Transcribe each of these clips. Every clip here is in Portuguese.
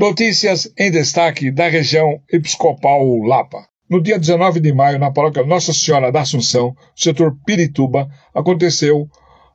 Notícias em destaque da região episcopal Lapa. No dia 19 de maio, na paróquia Nossa Senhora da Assunção, setor Pirituba, aconteceu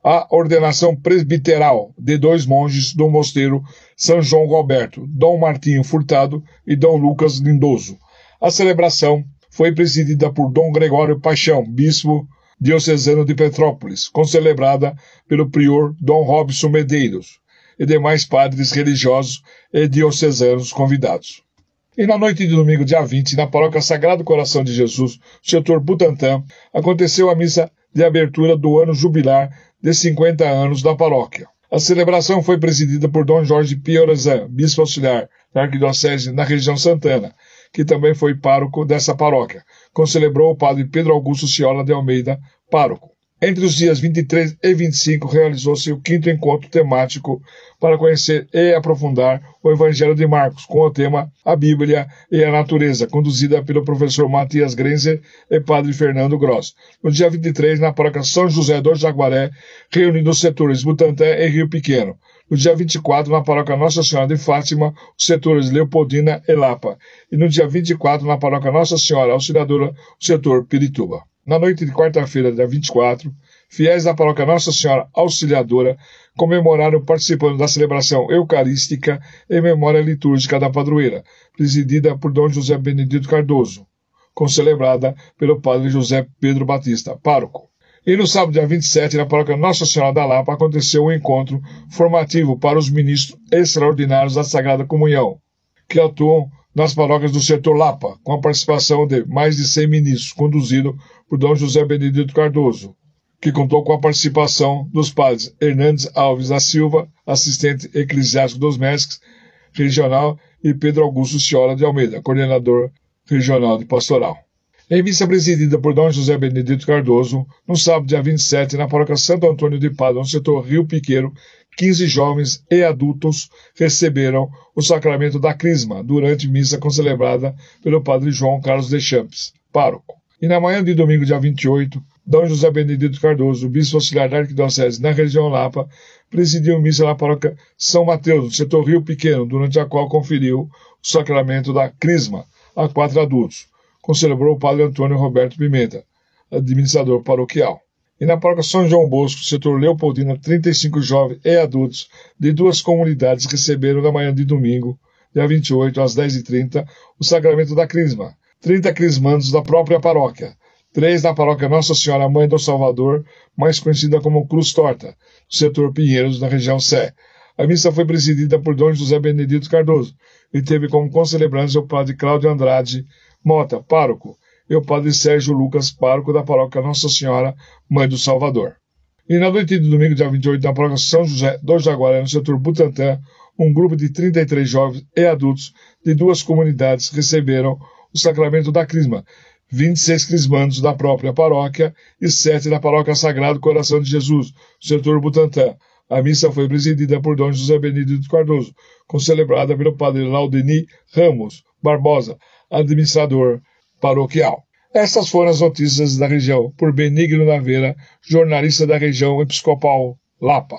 a ordenação presbiteral de dois monges do mosteiro São João Roberto, Dom Martinho Furtado e Dom Lucas Lindoso. A celebração foi presidida por Dom Gregório Paixão, bispo diocesano de Petrópolis, concelebrada pelo prior Dom Robson Medeiros e demais padres religiosos e diocesanos convidados. E na noite de domingo, dia 20, na paróquia Sagrado Coração de Jesus, setor Butantã, aconteceu a missa de abertura do ano jubilar de 50 anos da paróquia. A celebração foi presidida por Dom Jorge Piorazan, bispo auxiliar da Arquidiocese na região Santana, que também foi pároco dessa paróquia. Concelebrou o padre Pedro Augusto Ciola de Almeida, pároco. Entre os dias 23 e 25 realizou-se o quinto encontro temático para conhecer e aprofundar o Evangelho de Marcos, com o tema A Bíblia e a Natureza, conduzida pelo professor Matias Grenzer e padre Fernando Gross. No dia 23, na paróquia São José do Jaguaré, reunindo os setores Butantã e Rio Pequeno. No dia 24, na paróquia Nossa Senhora de Fátima, os setores Leopoldina e Lapa. E no dia 24, na paróquia Nossa Senhora Auxiliadora, o setor Pirituba. Na noite de quarta-feira, dia 24, fiéis da paróquia Nossa Senhora Auxiliadora comemoraram participando da celebração eucarística em memória litúrgica da padroeira, presidida por Dom José Benedito Cardoso, concelebrada pelo padre José Pedro Batista, pároco. E no sábado, dia 27, na paróquia Nossa Senhora da Lapa, aconteceu um encontro formativo para os ministros extraordinários da Sagrada Comunhão, que atuam nas paróquias do setor Lapa, com a participação de mais de 100 ministros, conduzido por Dom José Benedito Cardoso, que contou com a participação dos padres Hernandes Alves da Silva, assistente eclesiástico dos mestres regional, e Pedro Augusto Ciola de Almeida, coordenador regional de pastoral. Em missa presidida por Dom José Benedito Cardoso, no sábado, dia 27, na paróquia Santo Antônio de Padua, no setor Rio Piqueiro, 15 jovens e adultos receberam o sacramento da Crisma durante missa concelebrada pelo padre João Carlos de Champs, pároco. E na manhã de domingo, dia 28, Dom José Benedito Cardoso, bispo auxiliar da Arquidiocese na região Lapa, presidiu missa na paróquia São Mateus, no setor Rio Pequeno, durante a qual conferiu o sacramento da Crisma a quatro adultos concelebrou o padre Antônio Roberto Pimenta, administrador paroquial. E na paróquia São João Bosco, setor Leopoldina, 35 jovens e adultos de duas comunidades receberam na manhã de domingo, dia 28, às 10h30, o sacramento da Crisma. 30 crismandos da própria paróquia, três na paróquia Nossa Senhora Mãe do Salvador, mais conhecida como Cruz Torta, do setor Pinheiros, na região Sé. A missa foi presidida por Dom José Benedito Cardoso e teve como concelebrantes o padre Cláudio Andrade, Mota, pároco, e o padre Sérgio Lucas, pároco da paróquia Nossa Senhora, Mãe do Salvador. E na noite de domingo, dia 28, na paróquia São José do Jaguaré, no setor Butantã, um grupo de 33 jovens e adultos de duas comunidades receberam o sacramento da Crisma, 26 crismandos da própria paróquia e 7 da paróquia Sagrado Coração de Jesus, setor Butantã. A missa foi presidida por Dom José Benedito Cardoso, concelebrada pelo padre Laudeni Ramos Barbosa, administrador paroquial. Essas foram as notícias da região por Benigno Naveira, jornalista da região episcopal Lapa.